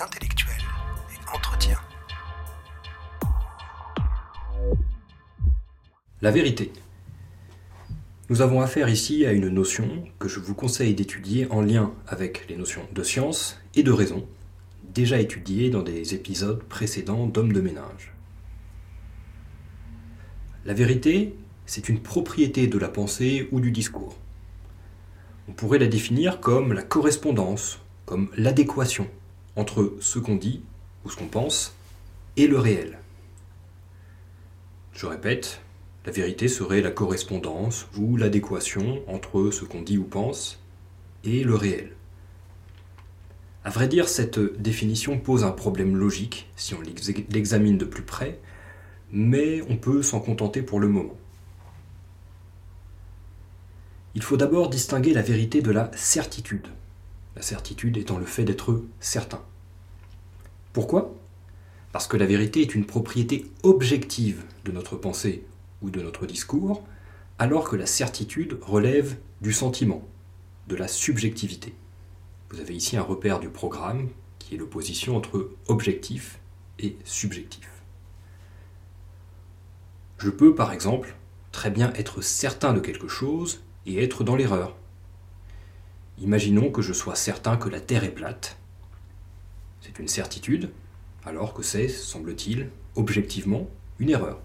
intellectuelle et entretien. La vérité. Nous avons affaire ici à une notion que je vous conseille d'étudier en lien avec les notions de science et de raison, déjà étudiées dans des épisodes précédents d'Homme de ménage. La vérité, c'est une propriété de la pensée ou du discours. On pourrait la définir comme la correspondance, comme l'adéquation entre ce qu'on dit ou ce qu'on pense et le réel. Je répète, la vérité serait la correspondance ou l'adéquation entre ce qu'on dit ou pense et le réel. À vrai dire, cette définition pose un problème logique si on l'examine de plus près, mais on peut s'en contenter pour le moment. Il faut d'abord distinguer la vérité de la certitude. La certitude étant le fait d'être certain. Pourquoi? Parce que la vérité est une propriété objective de notre pensée ou de notre discours, alors que la certitude relève du sentiment, de la subjectivité. Vous avez ici un repère du programme qui est l'opposition entre objectif et subjectif. Je peux par exemple très bien être certain de quelque chose et être dans l'erreur. Imaginons que je sois certain que la Terre est plate. C'est une certitude, alors que c'est, semble-t-il, objectivement, une erreur.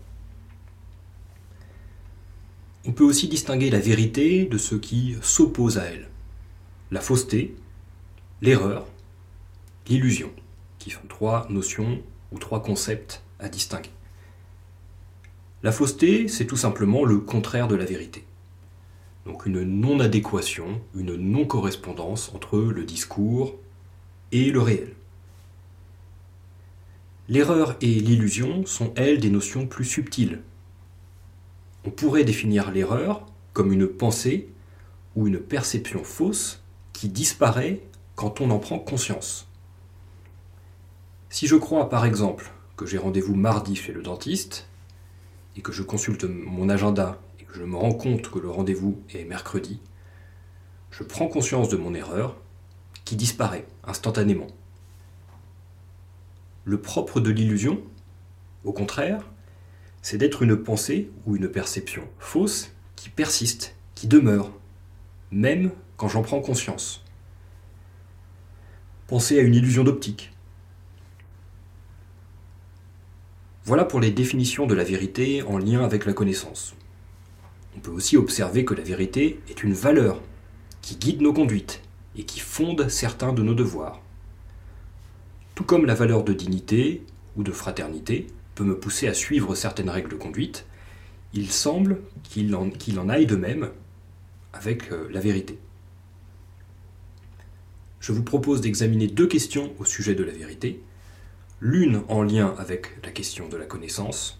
On peut aussi distinguer la vérité de ce qui s'oppose à elle. La fausseté, l'erreur, l'illusion, qui sont trois notions ou trois concepts à distinguer. La fausseté, c'est tout simplement le contraire de la vérité. Donc une non-adéquation, une non-correspondance entre le discours et le réel. L'erreur et l'illusion sont, elles, des notions plus subtiles. On pourrait définir l'erreur comme une pensée ou une perception fausse qui disparaît quand on en prend conscience. Si je crois par exemple que j'ai rendez-vous mardi chez le dentiste et que je consulte mon agenda je me rends compte que le rendez-vous est mercredi, je prends conscience de mon erreur qui disparaît instantanément. Le propre de l'illusion, au contraire, c'est d'être une pensée ou une perception fausse qui persiste, qui demeure, même quand j'en prends conscience. Pensez à une illusion d'optique. Voilà pour les définitions de la vérité en lien avec la connaissance. On peut aussi observer que la vérité est une valeur qui guide nos conduites et qui fonde certains de nos devoirs. Tout comme la valeur de dignité ou de fraternité peut me pousser à suivre certaines règles de conduite, il semble qu'il en, aille de même avec euh, la vérité. Je vous propose d'examiner deux questions au sujet de la vérité, l'une en lien avec la question de la connaissance,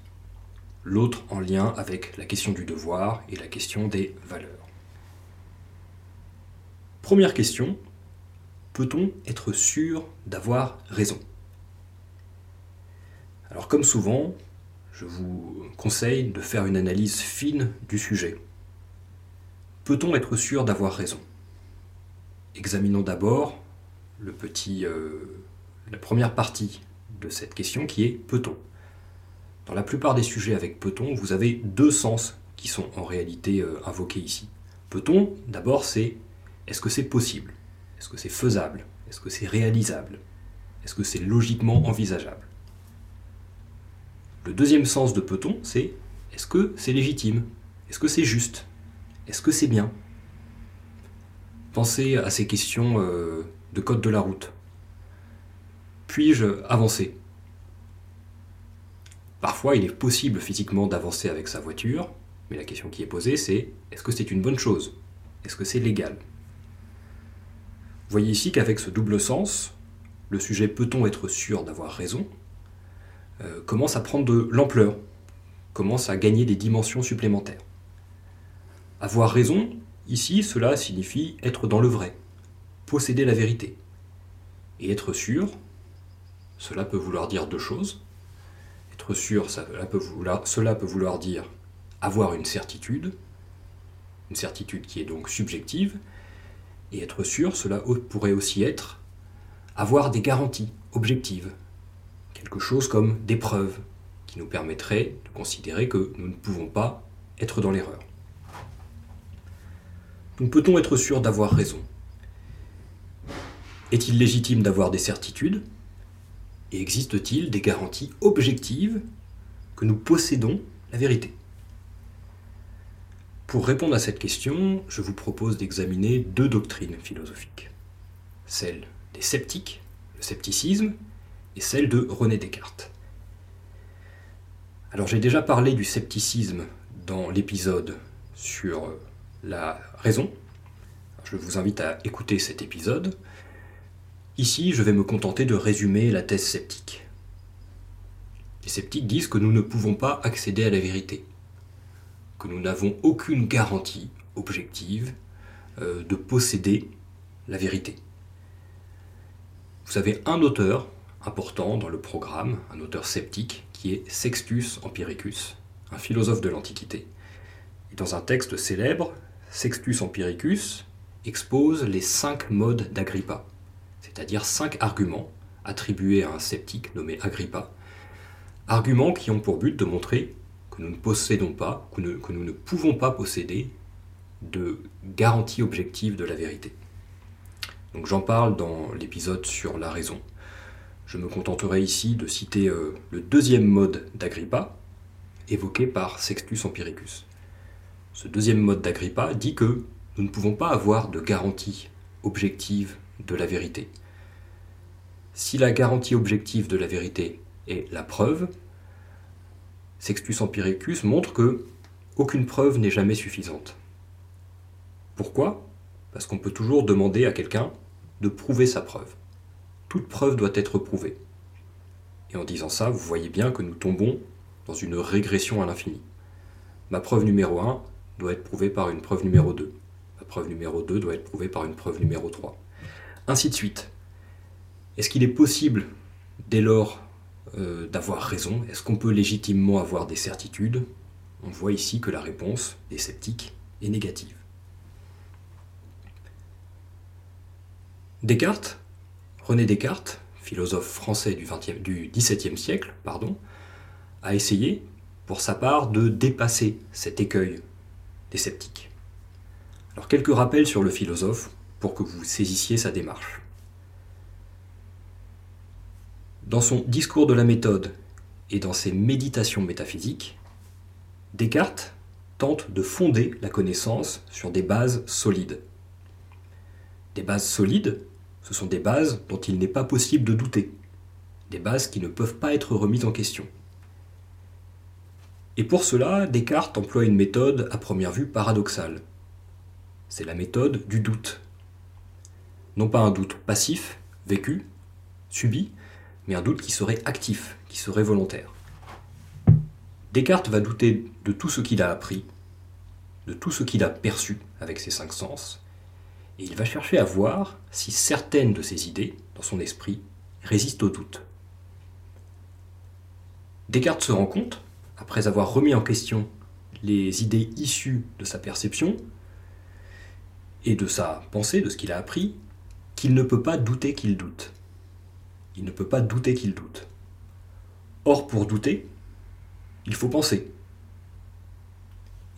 l'autre en lien avec la question du devoir et la question des valeurs. Première question, peut-on être sûr d'avoir raison? Alors comme souvent, je vous conseille de faire une analyse fine du sujet. Peut-on être sûr d'avoir raison? Examinons d'abord le petit, euh, la première partie de cette question qui est peut-on? Dans la plupart des sujets avec peut-on, vous avez deux sens qui sont en réalité euh, invoqués ici. Peut-on, d'abord, c'est est-ce que c'est possible? Est-ce que c'est faisable? Est-ce que c'est réalisable? Est-ce que c'est logiquement envisageable? Le deuxième sens de peut-on, c'est est-ce que c'est légitime? Est-ce que c'est juste? Est-ce que c'est bien? Pensez à ces questions euh, de code de la route. Puis-je avancer? Parfois, il est possible physiquement d'avancer avec sa voiture, mais la question qui est posée, c'est est-ce que c'est une bonne chose? Est-ce que c'est légal? Voyez ici qu'avec ce double sens, le sujet peut-on être sûr d'avoir raison euh, commence à prendre de l'ampleur, commence à gagner des dimensions supplémentaires. Avoir raison, ici, cela signifie être dans le vrai, posséder la vérité. Et être sûr, cela peut vouloir dire deux choses sûr, peut, vouloir, cela peut vouloir dire avoir une certitude, une certitude qui est donc subjective, et être sûr, cela pourrait aussi être avoir des garanties, objectives, quelque chose comme des preuves qui nous permettraient de considérer que nous ne pouvons pas être dans l'erreur. Donc peut-on être sûr d'avoir raison? Est-il légitime d'avoir des certitudes? Et existe-t-il des garanties objectives que nous possédons la vérité? Pour répondre à cette question, je vous propose d'examiner deux doctrines philosophiques. Celle des sceptiques, le scepticisme, et celle de René Descartes. Alors j'ai déjà parlé du scepticisme dans l'épisode sur la raison. Je vous invite à écouter cet épisode. Ici, je vais me contenter de résumer la thèse sceptique. Les sceptiques disent que nous ne pouvons pas accéder à la vérité, que nous n'avons aucune garantie objective euh, de posséder la vérité. Vous avez un auteur important dans le programme, un auteur sceptique, qui est Sextus Empiricus, un philosophe de l'Antiquité. Dans un texte célèbre, Sextus Empiricus expose les cinq modes d'Agrippa, c'est-à-dire cinq arguments attribués à un sceptique nommé Agrippa, arguments qui ont pour but de montrer nous ne possédons pas, que, que nous ne pouvons pas posséder de garantie objective de la vérité. Donc j'en parle dans l'épisode sur la raison. Je me contenterai ici de citer euh, le deuxième mode d'Agrippa, évoqué par Sextus Empiricus. Ce deuxième mode d'Agrippa dit que nous ne pouvons pas avoir de garantie objective de la vérité. Si la garantie objective de la vérité est la preuve, Sextus Empiricus montre que aucune preuve n'est jamais suffisante. Pourquoi? Parce qu'on peut toujours demander à quelqu'un de prouver sa preuve. Toute preuve doit être prouvée. Et en disant ça, vous voyez bien que nous tombons dans une régression à l'infini. Ma preuve numéro 1 doit être prouvée par une preuve numéro 2 preuve numéro 2 doit être prouvée par une preuve numéro 3. Ainsi de suite. Est-ce qu'il est possible, dès lors, euh, d'avoir raison Est-ce qu'on peut légitimement avoir des certitudes? On voit ici que la réponse des sceptiques est négative. Descartes, René Descartes, philosophe français du, XVIIe siècle, pardon, a essayé, pour sa part, de dépasser cet écueil des sceptiques. Alors quelques rappels sur le philosophe pour que vous saisissiez sa démarche. Dans son discours de la méthode et dans ses méditations métaphysiques, Descartes tente de fonder la connaissance sur des bases solides. Des bases solides, ce sont des bases dont il n'est pas possible de douter, des bases qui ne peuvent pas être remises en question. Et pour cela, Descartes emploie une méthode à première vue paradoxale. C'est la méthode du doute. Non pas un doute passif, vécu, subi, mais un doute qui serait actif, qui serait volontaire. Descartes va douter de tout ce qu'il a appris, de tout ce qu'il a perçu avec ses cinq sens, et il va chercher à voir si certaines de ses idées, dans son esprit, résistent au doute. Descartes se rend compte, après avoir remis en question les idées issues de sa perception, et de sa pensée, de ce qu'il a appris, qu'il ne peut pas douter qu'il doute. Il ne peut pas douter qu'il doute. Or, pour douter, il faut penser.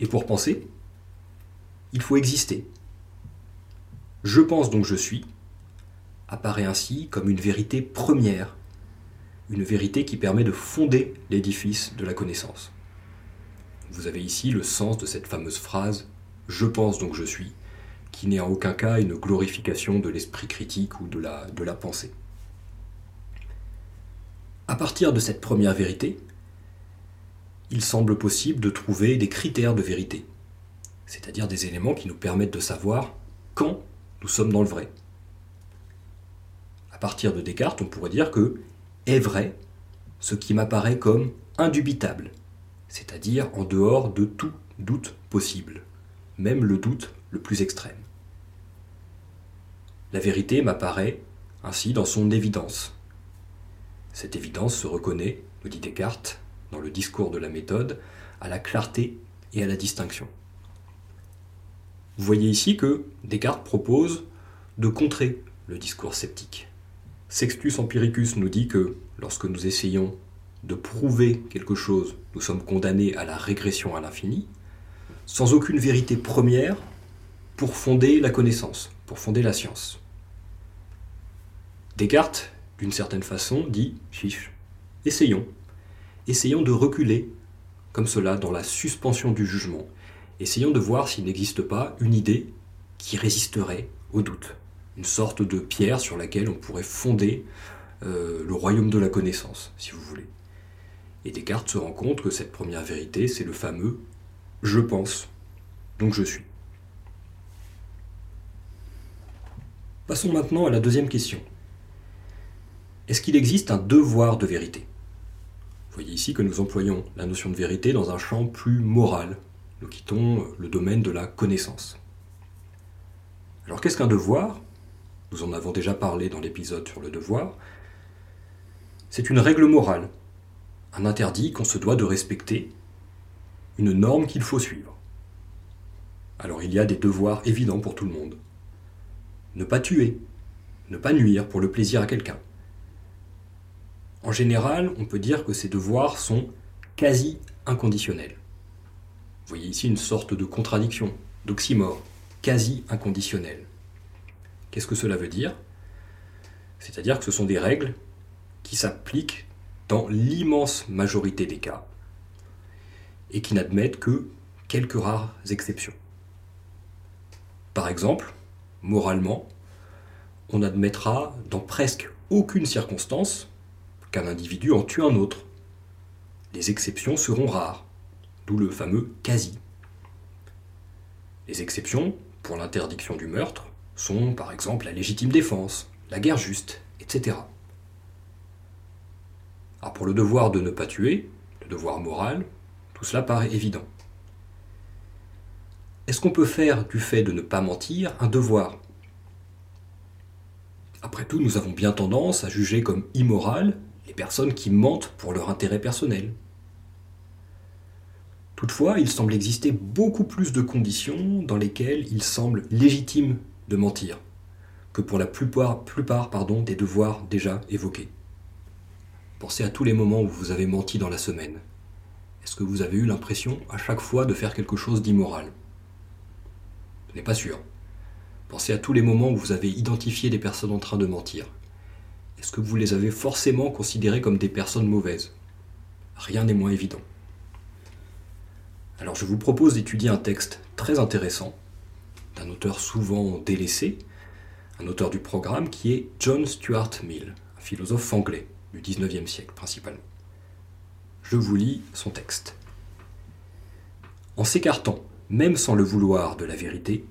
Et pour penser, il faut exister. Je pense donc je suis apparaît ainsi comme une vérité première, une vérité qui permet de fonder l'édifice de la connaissance. Vous avez ici le sens de cette fameuse phrase ⁇ Je pense donc je suis ⁇ qui n'est en aucun cas une glorification de l'esprit critique ou de la, de la pensée. À partir de cette première vérité, il semble possible de trouver des critères de vérité, c'est-à-dire des éléments qui nous permettent de savoir quand nous sommes dans le vrai. À partir de Descartes, on pourrait dire que est vrai ce qui m'apparaît comme indubitable, c'est-à-dire en dehors de tout doute possible, même le doute le plus extrême. La vérité m'apparaît ainsi dans son évidence. Cette évidence se reconnaît, nous dit Descartes, dans le discours de la méthode, à la clarté et à la distinction. Vous voyez ici que Descartes propose de contrer le discours sceptique. Sextus Empiricus nous dit que lorsque nous essayons de prouver quelque chose, nous sommes condamnés à la régression à l'infini, sans aucune vérité première pour fonder la connaissance, pour fonder la science. Descartes, d'une certaine façon, dit chiche, essayons, essayons de reculer comme cela dans la suspension du jugement, essayons de voir s'il n'existe pas une idée qui résisterait au doute, une sorte de pierre sur laquelle on pourrait fonder euh, le royaume de la connaissance, si vous voulez. Et Descartes se rend compte que cette première vérité, c'est le fameux je pense, donc je suis. Passons maintenant à la deuxième question. Est-ce qu'il existe un devoir de vérité? Vous voyez ici que nous employons la notion de vérité dans un champ plus moral. Nous quittons le domaine de la connaissance. Alors qu'est-ce qu'un devoir? Nous en avons déjà parlé dans l'épisode sur le devoir. C'est une règle morale, un interdit qu'on se doit de respecter, une norme qu'il faut suivre. Alors il y a des devoirs évidents pour tout le monde. Ne pas tuer, ne pas nuire pour le plaisir à quelqu'un. En général, on peut dire que ces devoirs sont quasi inconditionnels. Vous voyez ici une sorte de contradiction, d'oxymore, quasi inconditionnel. Qu'est-ce que cela veut dire? C'est-à-dire que ce sont des règles qui s'appliquent dans l'immense majorité des cas et qui n'admettent que quelques rares exceptions. Par exemple, moralement, on admettra dans presque aucune circonstance qu'un individu en tue un autre. Les exceptions seront rares, d'où le fameux quasi. Les exceptions, pour l'interdiction du meurtre, sont par exemple la légitime défense, la guerre juste, etc. Alors pour le devoir de ne pas tuer, le devoir moral, tout cela paraît évident. Est-ce qu'on peut faire du fait de ne pas mentir un devoir? Après tout, nous avons bien tendance à juger comme immoral les personnes qui mentent pour leur intérêt personnel. Toutefois, il semble exister beaucoup plus de conditions dans lesquelles il semble légitime de mentir que pour la plupart, des devoirs déjà évoqués. Pensez à tous les moments où vous avez menti dans la semaine. Est-ce que vous avez eu l'impression à chaque fois de faire quelque chose d'immoral? Ce n'est pas sûr. Pensez à tous les moments où vous avez identifié des personnes en train de mentir. Est-ce que vous les avez forcément considérées comme des personnes mauvaises? Rien n'est moins évident. Alors je vous propose d'étudier un texte très intéressant, d'un auteur souvent délaissé, un auteur du programme qui est John Stuart Mill, un philosophe anglais du XIXe siècle principalement. Je vous lis son texte. En s'écartant, même sans le vouloir, de la vérité,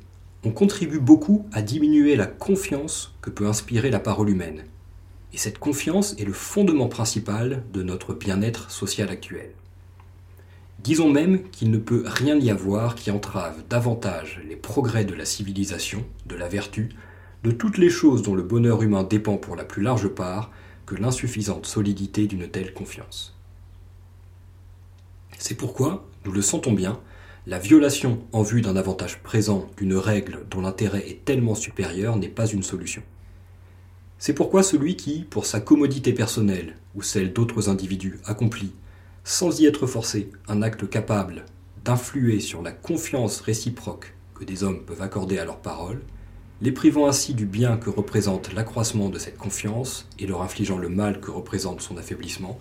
on contribue beaucoup à diminuer la confiance que peut inspirer la parole humaine. Et cette confiance est le fondement principal de notre bien-être social actuel. Disons même qu'il ne peut rien y avoir qui entrave davantage les progrès de la civilisation, de la vertu, de toutes les choses dont le bonheur humain dépend pour la plus large part, que l'insuffisante solidité d'une telle confiance. C'est pourquoi, nous le sentons bien, la violation en vue d'un avantage présent d'une règle dont l'intérêt est tellement supérieur n'est pas une solution. C'est pourquoi celui qui, pour sa commodité personnelle ou celle d'autres individus, accomplit, sans y être forcé, un acte capable d'influer sur la confiance réciproque que des hommes peuvent accorder à leurs paroles, les privant ainsi du bien que représente l'accroissement de cette confiance et leur infligeant le mal que représente son affaiblissement,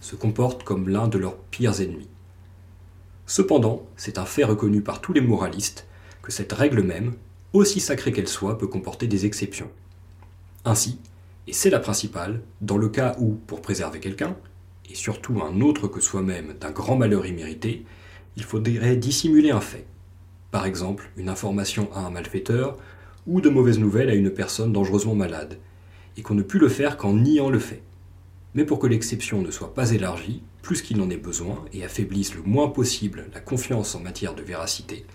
se comportent comme l'un de leurs pires ennemis. Cependant, c'est un fait reconnu par tous les moralistes que cette règle même, aussi sacrée qu'elle soit, peut comporter des exceptions. Ainsi, et c'est la principale, dans le cas où, pour préserver quelqu'un, et surtout un autre que soi-même d'un grand malheur immérité, il faudrait dissimuler un fait. Par exemple, une information à un malfaiteur ou de mauvaises nouvelles à une personne dangereusement malade, et qu'on ne put le faire qu'en niant le fait. Mais pour que l'exception ne soit pas élargie, plus qu'il n'en ait besoin, et affaiblisse le moins possible la confiance en matière de véracité,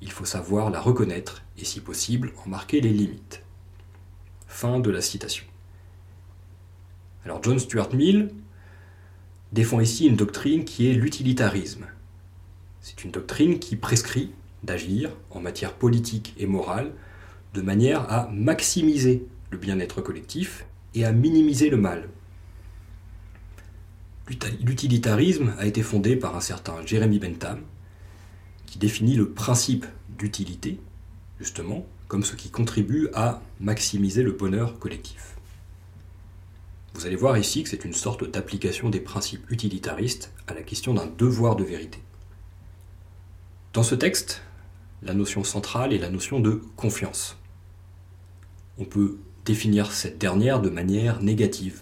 il faut savoir la reconnaître et si possible en marquer les limites. Fin de la citation. Alors John Stuart Mill défend ici une doctrine qui est l'utilitarisme. C'est une doctrine qui prescrit d'agir en matière politique et morale de manière à maximiser le bien-être collectif et à minimiser le mal. L'utilitarisme a été fondé par un certain Jeremy Bentham, qui définit le principe d'utilité, justement, comme ce qui contribue à maximiser le bonheur collectif. Vous allez voir ici que c'est une sorte d'application des principes utilitaristes à la question d'un devoir de vérité. Dans ce texte, la notion centrale est la notion de confiance. On peut définir cette dernière de manière négative.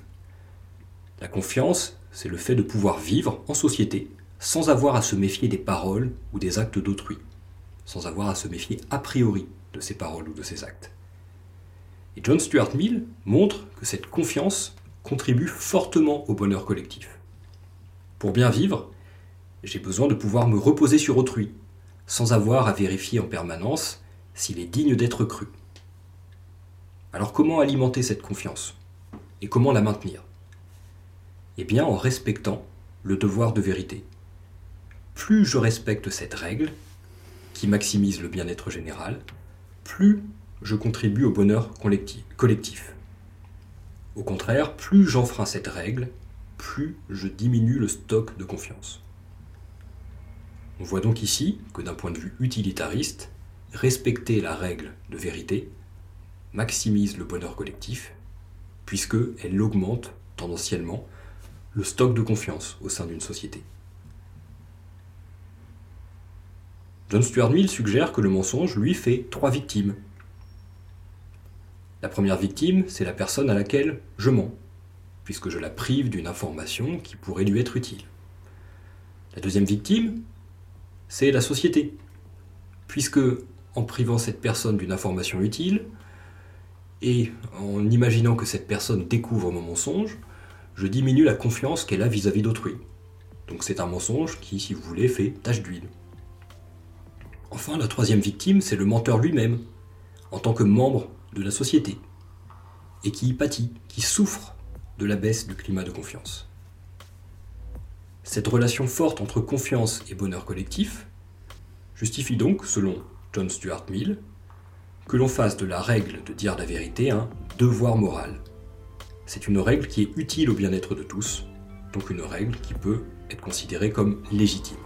La confiance, c'est le fait de pouvoir vivre en société sans avoir à se méfier des paroles ou des actes d'autrui, sans avoir à se méfier a priori de ses paroles ou de ses actes. Et John Stuart Mill montre que cette confiance contribue fortement au bonheur collectif. Pour bien vivre, j'ai besoin de pouvoir me reposer sur autrui, sans avoir à vérifier en permanence s'il est digne d'être cru. Alors comment alimenter cette confiance Et comment la maintenir? Eh bien en respectant le devoir de vérité. Plus je respecte cette règle, qui maximise le bien-être général, plus je contribue au bonheur collectif. Au contraire, plus j'enfreins cette règle, plus je diminue le stock de confiance. On voit donc ici que d'un point de vue utilitariste, respecter la règle de vérité maximise le bonheur collectif, puisqu'elle augmente tendanciellement le stock de confiance au sein d'une société. John Stuart Mill suggère que le mensonge, lui, fait trois victimes. La première victime, c'est la personne à laquelle je mens, puisque je la prive d'une information qui pourrait lui être utile. La deuxième victime, c'est la société. Puisque, en privant cette personne d'une information utile, et en imaginant que cette personne découvre mon mensonge, je diminue la confiance qu'elle a vis-à-vis d'autrui. Donc c'est un mensonge qui, si vous voulez, fait tache d'huile. Enfin, la troisième victime, c'est le menteur lui-même, en tant que membre de la société, et qui y pâtit, qui souffre de la baisse du climat de confiance. Cette relation forte entre confiance et bonheur collectif justifie donc, selon John Stuart Mill, que l'on fasse de la règle de dire la vérité un devoir moral. C'est une règle qui est utile au bien-être de tous, donc une règle qui peut être considérée comme légitime.